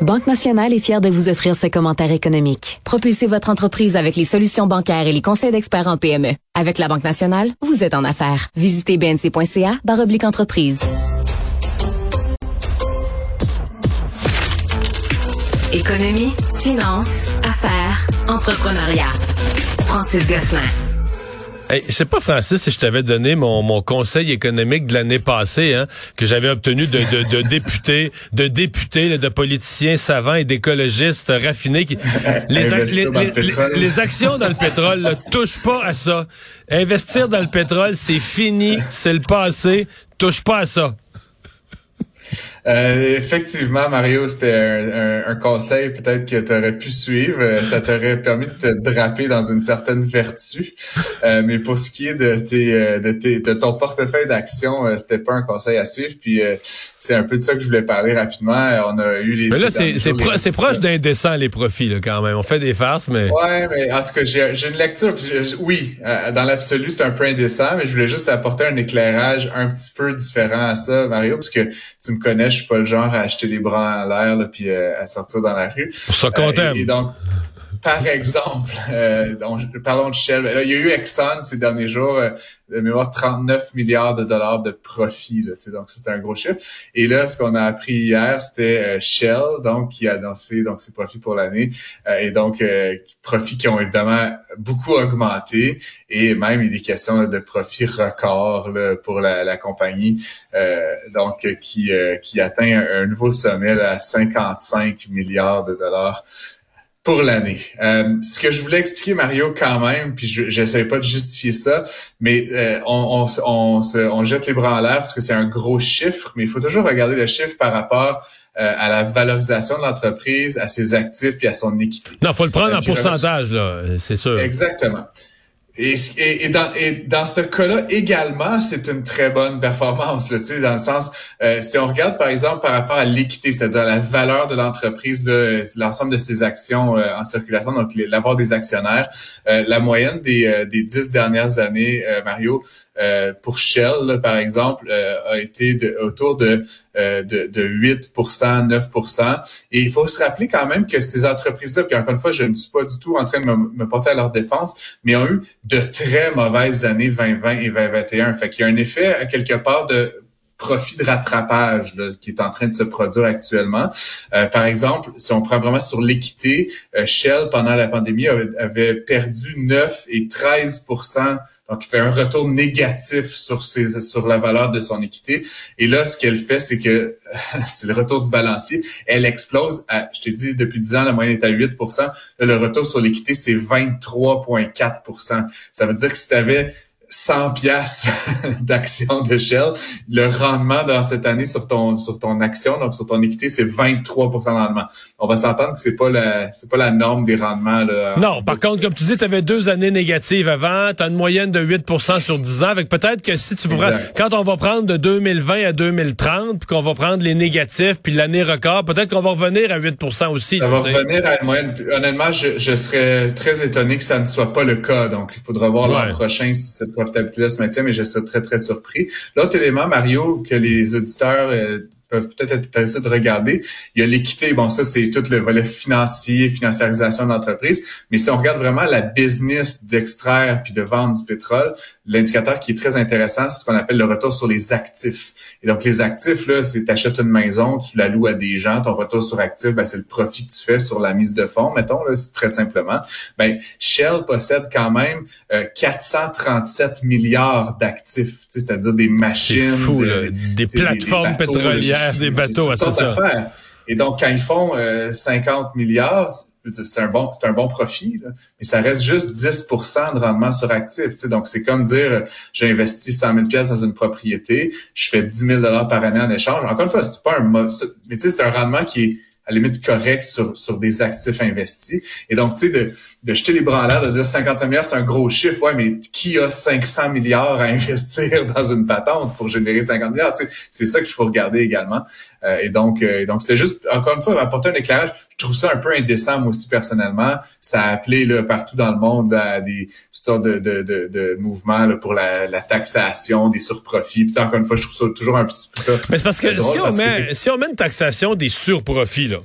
Banque Nationale est fière de vous offrir ce commentaire économique. Propulsez votre entreprise avec les solutions bancaires et les conseils d'experts en PME. Avec la Banque Nationale, vous êtes en affaires. Visitez bnc.ca oblique entreprise. Économie, finance, affaires, entrepreneuriat. Francis Gosselin. Hey, je sais pas, Francis, si je t'avais donné mon, mon conseil économique de l'année passée, hein, que j'avais obtenu de, de, de députés, de députés, de politiciens savants et d'écologistes raffinés. Qui, les, les, actions dans le pétrole, touchent pas à ça. Investir dans le pétrole, c'est fini, c'est le passé. Touche pas à ça. Euh, effectivement, Mario, c'était un, un, conseil peut-être que tu aurais pu suivre. Euh, ça t'aurait permis de te draper dans une certaine vertu. Euh, mais pour ce qui est de, tes, euh, de, tes, de ton portefeuille d'action, c'était pas un conseil à suivre. Puis c'est un peu de ça que je voulais parler rapidement. On a eu les. Mais là, c'est c'est pro proche d'indécent les profits là, quand même. On fait des farces, mais. Ouais, mais en tout cas, j'ai une lecture. oui, dans l'absolu, c'est un peu indécent, mais je voulais juste apporter un éclairage un petit peu différent à ça, Mario, parce que tu me connais, je suis pas le genre à acheter les bras en l'air puis euh, à sortir dans la rue. Pour ça qu'on euh, et, donc, par exemple, euh, parlons de Shell. il y a eu Exxon ces derniers jours, euh, de mémoire 39 milliards de dollars de profit. Là, donc c'était un gros chiffre. Et là, ce qu'on a appris hier, c'était euh, Shell, donc qui a annoncé donc ses profits pour l'année euh, et donc profits qui ont évidemment beaucoup augmenté et même il y a des questions de profits records pour la, la compagnie, donc qui qui atteint un, un nouveau sommet à 55 milliards de dollars pour l'année. Euh, ce que je voulais expliquer, Mario, quand même, puis je n'essaie pas de justifier ça, mais euh, on, on, on, jette les bras en l'air parce que c'est un gros chiffre, mais il faut toujours regarder le chiffre par rapport euh, à la valorisation de l'entreprise, à ses actifs puis à son équité. Non, faut le prendre en pourcentage, là, c'est sûr. Exactement. Et, et, dans, et dans ce cas-là également, c'est une très bonne performance, là, dans le sens, euh, si on regarde par exemple par rapport à l'équité, c'est-à-dire la valeur de l'entreprise, l'ensemble de ses actions euh, en circulation, donc l'avoir des actionnaires, euh, la moyenne des, des dix dernières années, Mario, euh, pour Shell, par exemple, euh, a été de, autour de, euh, de, de 8% 9% Et il faut se rappeler quand même que ces entreprises-là, puis encore une fois, je ne suis pas du tout en train de me, porter à leur défense, mais ont eu de très mauvaises années 2020 et 2021. Fait qu'il y a un effet, à quelque part, de profit de rattrapage qui est en train de se produire actuellement. par exemple, si on prend vraiment sur l'équité, Shell, pendant la pandémie, avait perdu 9 et 13 donc, il fait un retour négatif sur ses, sur la valeur de son équité. Et là, ce qu'elle fait, c'est que c'est le retour du balancier. Elle explose. À, je t'ai dit, depuis 10 ans, la moyenne est à 8% Le retour sur l'équité, c'est 23,4% Ça veut dire que si tu avais 100 pièces d'action de Shell, le rendement dans cette année sur ton sur ton action, donc sur ton équité, c'est 23% de rendement. On va s'entendre que c'est pas la c'est pas la norme des rendements là. Non, par contre, comme tu dis, tu avais deux années négatives avant, tu as une moyenne de 8 sur 10 ans, avec peut-être que si tu prends quand on va prendre de 2020 à 2030, puis qu'on va prendre les négatifs puis l'année record, peut-être qu'on va revenir à 8 aussi. Ça va revenir à une moyenne honnêtement, je, je, serais très étonné que ça ne soit pas le cas. Donc il faudra voir l'an prochain si cette profitabilité-là se maintient, mais je serais très, très surpris. L'autre élément, Mario, que les auditeurs euh, peuvent peut-être être intéressés de regarder. Il y a l'équité. Bon, ça, c'est tout le volet financier, financiarisation de l'entreprise. Mais si on regarde vraiment la business d'extraire puis de vendre du pétrole, l'indicateur qui est très intéressant, c'est ce qu'on appelle le retour sur les actifs. Et donc, les actifs, là, c'est t'achètes une maison, tu la loues à des gens, ton retour sur actif, ben, c'est le profit que tu fais sur la mise de fonds, mettons, là, c'est très simplement. Ben, Shell possède quand même 437 euh, milliards d'actifs, c'est-à-dire des machines. Fou, des plateformes pétrolières des bateaux, ça. Et donc, quand ils font 50 euh, milliards, c'est un bon c'est un bon profit, mais ça reste juste 10% de rendement sur actif. Donc, c'est comme dire, j'ai investi 100 000 pièces dans une propriété, je fais 10 000 par année en échange. Encore une fois, c'est pas un... Mais tu sais, c'est un rendement qui est limite correct sur, sur des actifs investis. Et donc, tu sais, de, de jeter les bras en l'air, de dire 55 milliards, c'est un gros chiffre, ouais, mais qui a 500 milliards à investir dans une patente pour générer 50 milliards? Tu sais, c'est ça qu'il faut regarder également. Euh, et donc, euh, donc c'est juste, encore une fois, apporter un éclairage. Je trouve ça un peu indécent, moi aussi, personnellement. Ça a appelé là, partout dans le monde à des toutes sortes de, de, de, de mouvements là, pour la, la, taxation des surprofits. Puis, encore une fois, je trouve ça toujours un petit peu ça. Mais c'est parce que si on met si on met une taxation des surprofits, là,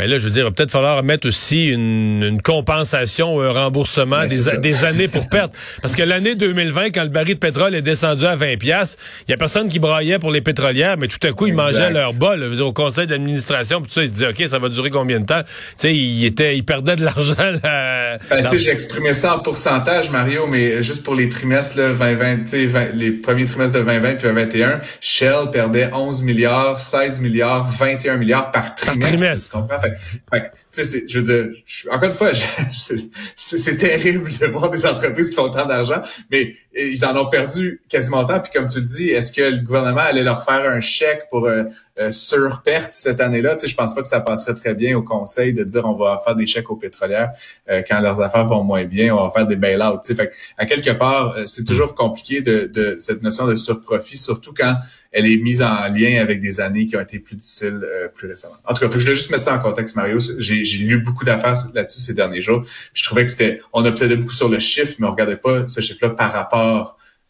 Mais là, je veux dire, il va peut-être falloir mettre aussi une, compensation ou un remboursement des, des, années pour perte. Parce que l'année 2020, quand le baril de pétrole est descendu à 20 pièces, il y a personne qui braillait pour les pétrolières, mais tout à coup, ils mangeaient leur bol. Au conseil d'administration, puis ça, ils se disaient, OK, ça va durer combien de temps? Tu sais, ils, étaient, ils perdaient de l'argent. Ben, tu sais, j'ai exprimé ça en pourcentage, Mario, mais juste pour les trimestres, là, 2020, les premiers trimestres de 2020 puis 2021, Shell perdait 11 milliards, 16 milliards, 21 milliards par trimestre. Par trimestre. Comprends? Fait, tu sais, je veux dire, encore une fois, c'est terrible de voir des entreprises qui font tant d'argent, mais ils en ont perdu quasiment tant. Puis comme tu le dis, est-ce que le gouvernement allait leur faire un chèque pour euh, euh sur perte cette année-là? Tu sais, je pense pas que ça passerait très bien au Conseil de dire on va faire des chèques aux pétrolières euh, quand leurs affaires vont moins bien, on va faire des bail-outs. Tu sais, fait à quelque part, euh, c'est toujours compliqué de, de cette notion de surprofit, surtout quand elle est mise en lien avec des années qui ont été plus difficiles euh, plus récemment. En tout cas, je voulais juste mettre ça en contexte, Mario. J'ai lu beaucoup d'affaires là-dessus ces derniers jours. je trouvais que c'était, on obsédait beaucoup sur le chiffre, mais on regardait pas ce chiffre-là par rapport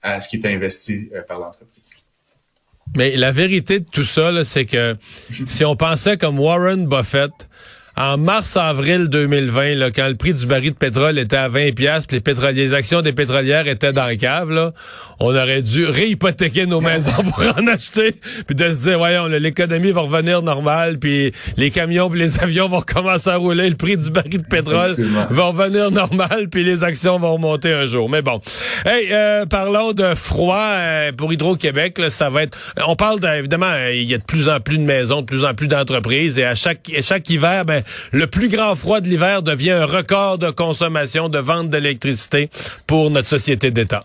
à ce qui était investi euh, par l'entreprise. Mais la vérité de tout ça, c'est que si on pensait comme Warren Buffett, en mars-avril 2020, là, quand le prix du baril de pétrole était à 20 pièces, les les actions des pétrolières étaient dans le cave, là, on aurait dû réhypothéquer nos maisons pour en acheter, puis de se dire, voyons, l'économie va revenir normale, puis les camions, puis les avions vont commencer à rouler, le prix du baril de pétrole va revenir normal, puis les actions vont remonter un jour. Mais bon, hey, euh, parlons de froid euh, pour Hydro-Québec. Ça va être, on parle évidemment, il y a de plus en plus de maisons, de plus en plus d'entreprises, et à chaque à chaque hiver, ben le plus grand froid de l'hiver devient un record de consommation, de vente d'électricité pour notre société d'État.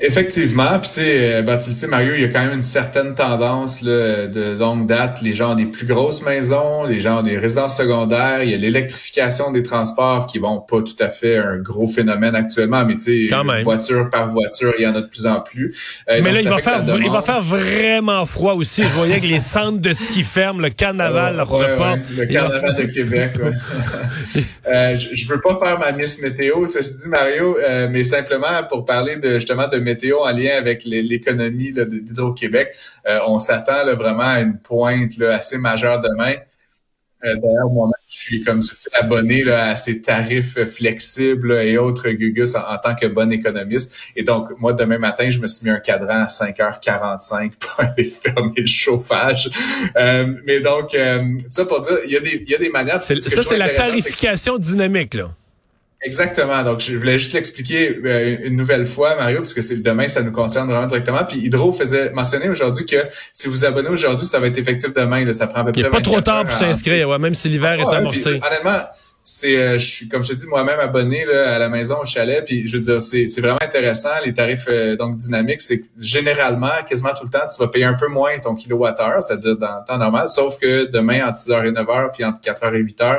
Effectivement, puis tu sais, euh, ben, tu sais, Mario, il y a quand même une certaine tendance là, de longue date. Les gens ont des plus grosses maisons, les gens ont des résidences secondaires. Il y a l'électrification des transports qui vont pas tout à fait un gros phénomène actuellement, mais tu sais, voiture par voiture, il y en a de plus en plus. Euh, mais là, il va, faire, il va faire vraiment froid aussi. Je voyais que les centres de ski ferment, le carnaval, le Le carnaval de Québec. euh, je, je, veux pas faire ma miss météo, ça se dit Mario, euh, mais simplement pour parler de justement de météo en lien avec l'économie d'Hydro-Québec. Euh, on s'attend vraiment à une pointe assez majeure demain. Euh, d'ailleurs, moi-même, je suis comme je suis abonné à ces tarifs flexibles et autres Gugus en, tant que bon économiste. Et donc, moi, demain matin, je me suis mis un cadran à 5h45 pour aller fermer le chauffage. Euh, mais donc, ça pour dire, il y a des, il y a des manières... Ça, c'est la tarification dynamique, là. Exactement. Donc, je voulais juste l'expliquer euh, une nouvelle fois, Mario, parce que c'est demain, ça nous concerne vraiment directement. Puis Hydro faisait mentionner aujourd'hui que si vous abonnez aujourd'hui, ça va être effectif demain. Là, ça prend à peu près. Il n'y a pas trop tard pour s'inscrire, ouais, même si l'hiver est amorcé. honnêtement, c'est, euh, je suis, comme je te dis, moi-même abonné là, à la maison, au chalet. Puis je veux dire, c'est, c'est vraiment intéressant. Les tarifs euh, donc dynamiques, c'est que généralement, quasiment tout le temps, tu vas payer un peu moins ton kilowattheure, c'est-à-dire dans le temps normal. Sauf que demain, entre 6h et 9h, puis entre 4h et 8h,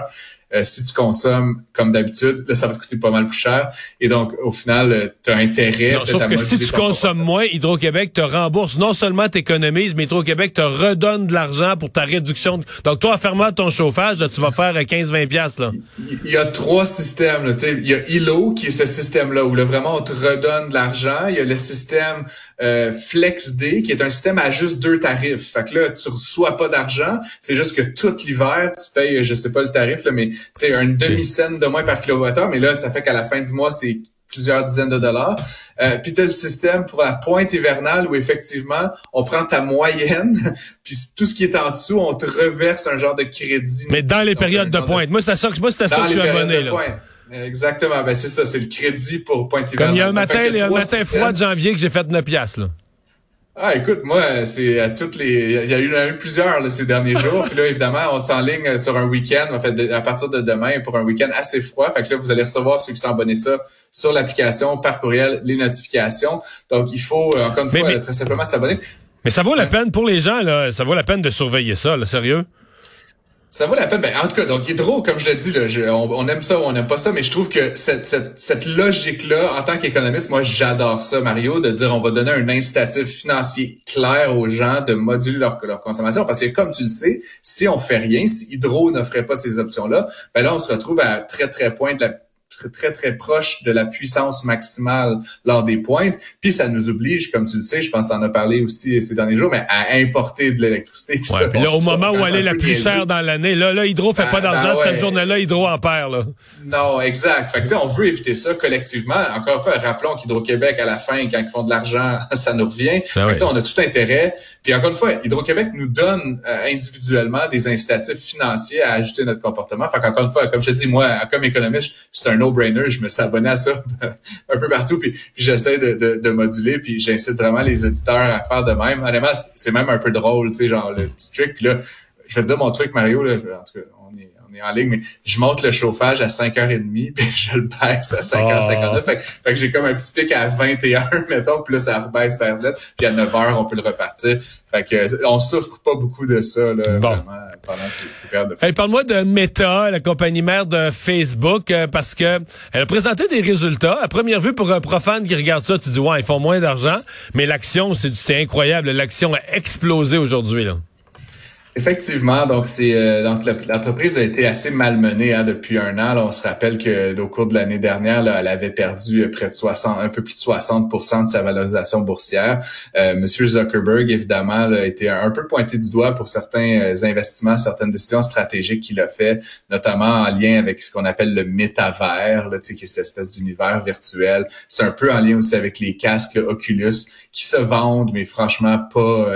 euh, si tu consommes comme d'habitude, là, ça va te coûter pas mal plus cher. Et donc, au final, euh, tu as intérêt. Non, sauf que si tu consommes moins, Hydro-Québec te rembourse. Non seulement t'économises, mais Hydro-Québec te redonne de l'argent pour ta réduction. Donc, toi, en fermant ton chauffage, tu vas faire 15-20 piastres, là. Il y a trois systèmes, là. Il y a ILO, qui est ce système-là, où là, vraiment, on te redonne de l'argent. Il y a le système euh, FlexD, qui est un système à juste deux tarifs. Fait que là, tu reçois pas d'argent. C'est juste que tout l'hiver, tu payes, je sais pas le tarif, là, mais c'est une demi-scène de moins par kilowattheure, mais là, ça fait qu'à la fin du mois, c'est plusieurs dizaines de dollars. Euh, puis tu as le système pour la pointe hivernale où effectivement, on prend ta moyenne, puis tout ce qui est en dessous, on te reverse un genre de crédit. Mais dans les périodes de pointe. Moi, c'est ça, moi, c'est ça que je suis abonné. Là. Exactement. Ben, c'est ça, c'est le crédit pour pointe hivernale. Comme il y a un matin, il y a un matin froid de janvier que j'ai fait 9 piastres, là. Ah, écoute, moi, c'est à toutes les. Il y a eu, plusieurs là, ces derniers jours. Puis là, évidemment, on s'enligne sur un week-end, en fait, à partir de demain pour un week-end assez froid. Fait que là, vous allez recevoir ceux qui sont abonnés ça sur l'application, par courriel, les notifications. Donc, il faut euh, encore une fois très simplement s'abonner. Mais ça vaut la peine pour les gens, là. Ça vaut la peine de surveiller ça, là, sérieux. Ça vaut la peine. Ben, en tout cas, donc Hydro, comme je l'ai dit, là, on, aime ça ou on n'aime pas ça, mais je trouve que cette, cette, cette logique-là, en tant qu'économiste, moi j'adore ça, Mario, de dire on va donner un incitatif financier clair aux gens de moduler leur, leur consommation. Parce que comme tu le sais, si on fait rien, si Hydro n'offrait pas ces options-là, ben là, on se retrouve à très, très point de la très, très proche de la puissance maximale lors des pointes. Puis ça nous oblige, comme tu le sais, je pense que tu en as parlé aussi ces derniers jours, mais à importer de l'électricité. Puis là, au moment où elle est la plus chère dans l'année, là, là, Hydro fait pas ah, d'argent ben cette journée-là, Hydro en perd, là. Non, exact. Fait que, on veut éviter ça collectivement. Encore une fois, rappelons qu'Hydro-Québec, à la fin, quand ils font de l'argent, ça nous revient. Ben on a tout intérêt. Puis encore une fois, Hydro-Québec nous donne euh, individuellement des incitatifs financiers à ajuster notre comportement. Fait qu'encore une fois, comme je te dis, moi, comme économiste, c'est un no-brainer. Je me suis abonné à ça un peu partout, puis, j'essaie de, moduler, puis j'incite vraiment les auditeurs à faire de même. Honnêtement, c'est même un peu drôle, tu sais, genre le petit. Puis là, je vais te dire mon truc, Mario, là, en tout cas, on est, on est en ligne, mais je monte le chauffage à 5h30, puis je le baisse à 5h59. Oh. Fait, fait, que j'ai comme un petit pic à 21, mettons, puis là, ça rebaisse vers Z, puis à 9h, on peut le repartir. Fait que on souffre pas beaucoup de ça là, vraiment, pendant ces, ces périodes de hey, Parle-moi de Meta, la compagnie mère de Facebook, euh, parce que elle a présenté des résultats. À première vue, pour un profane qui regarde ça, tu dis ouais, ils font moins d'argent, mais l'action, c'est incroyable. L'action a explosé aujourd'hui. là. Effectivement, donc c'est euh, l'entreprise a été assez malmenée hein, depuis un an. on se rappelle que au cours de l'année dernière, elle avait perdu euh, près de 60, un peu plus de 60% de sa valorisation boursière. Euh, Monsieur Zuckerberg, évidemment, a été un, peu pointé du doigt pour certains euh, investissements, certaines décisions stratégiques qu'il a fait, notamment en lien avec ce qu'on appelle le métavers, là, qui est cette espèce d'univers virtuel. C'est un peu en lien aussi avec les casques Oculus qui se vendent, mais franchement pas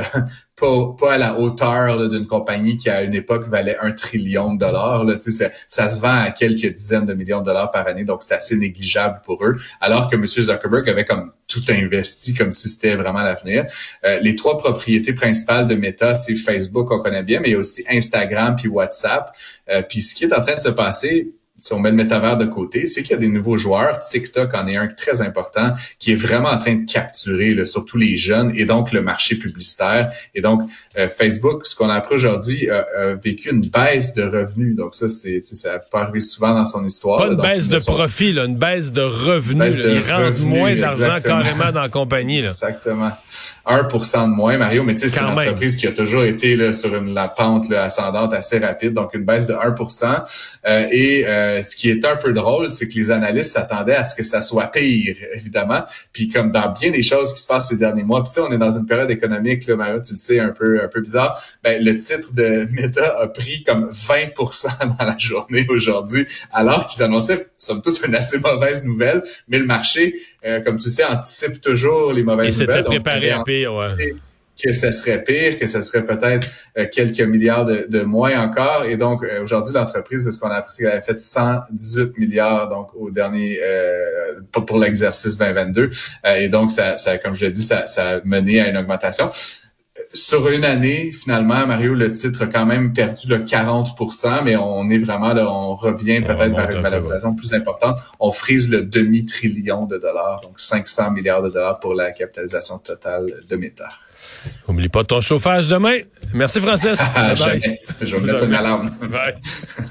pas, à la hauteur d'une compagnie qui à une époque valait un trillion de dollars. Là, ça, ça se vend à quelques dizaines de millions de dollars par année, donc c'est assez négligeable pour eux. Alors que M. Zuckerberg avait comme tout investi comme si c'était vraiment l'avenir. Euh, les trois propriétés principales de Meta, c'est Facebook, on connaît bien, mais aussi Instagram puis WhatsApp. Euh, puis ce qui est en train de se passer, si on met le métavers de côté, c'est qu'il y a des nouveaux joueurs. TikTok en est un très important qui est vraiment en train de capturer là, surtout les jeunes et donc le marché publicitaire. Et donc, euh, Facebook, ce qu'on a appris aujourd'hui, a, vécu une baisse de revenus. Donc ça, c'est ça pas arrivé souvent dans son histoire. Pas une baisse de profit, là, une baisse de revenus. Ils rentrent moins d'argent carrément dans la compagnie. Là. Exactement. 1% de moins, Mario, mais tu sais, c'est une entreprise qui a toujours été là, sur une, la pente là, ascendante assez rapide, donc une baisse de 1% euh, Et euh, ce qui est un peu drôle, c'est que les analystes s'attendaient à ce que ça soit pire, évidemment. Puis comme dans bien des choses qui se passent ces derniers mois, puis tu sais, on est dans une période économique, là, Mario, tu le sais, un peu un peu bizarre, ben, le titre de Meta a pris comme 20% dans la journée aujourd'hui, alors qu'ils annonçaient, somme toute, une assez mauvaise nouvelle, mais le marché, euh, comme tu sais, anticipe toujours les mauvaises nouvelles. Il s'était préparé à pire, ouais que ce serait pire, que ce serait peut-être euh, quelques milliards de, moins encore. Et donc, euh, aujourd'hui, l'entreprise, ce qu'on a appris, c'est qu'elle a fait 118 milliards donc au dernier euh, pour, l'exercice 2022. et donc, ça, ça, comme je l'ai dit, ça, ça a mené à une augmentation. Sur une année, finalement, Mario, le titre a quand même perdu le 40% mais on est vraiment là, on revient peut-être vers une valorisation plus importante. On frise le demi-trillion de dollars, donc 500 milliards de dollars pour la capitalisation totale de Meta. Oublie pas ton chauffage demain. Merci, Francis. Je vais mettre une alarme. Bye.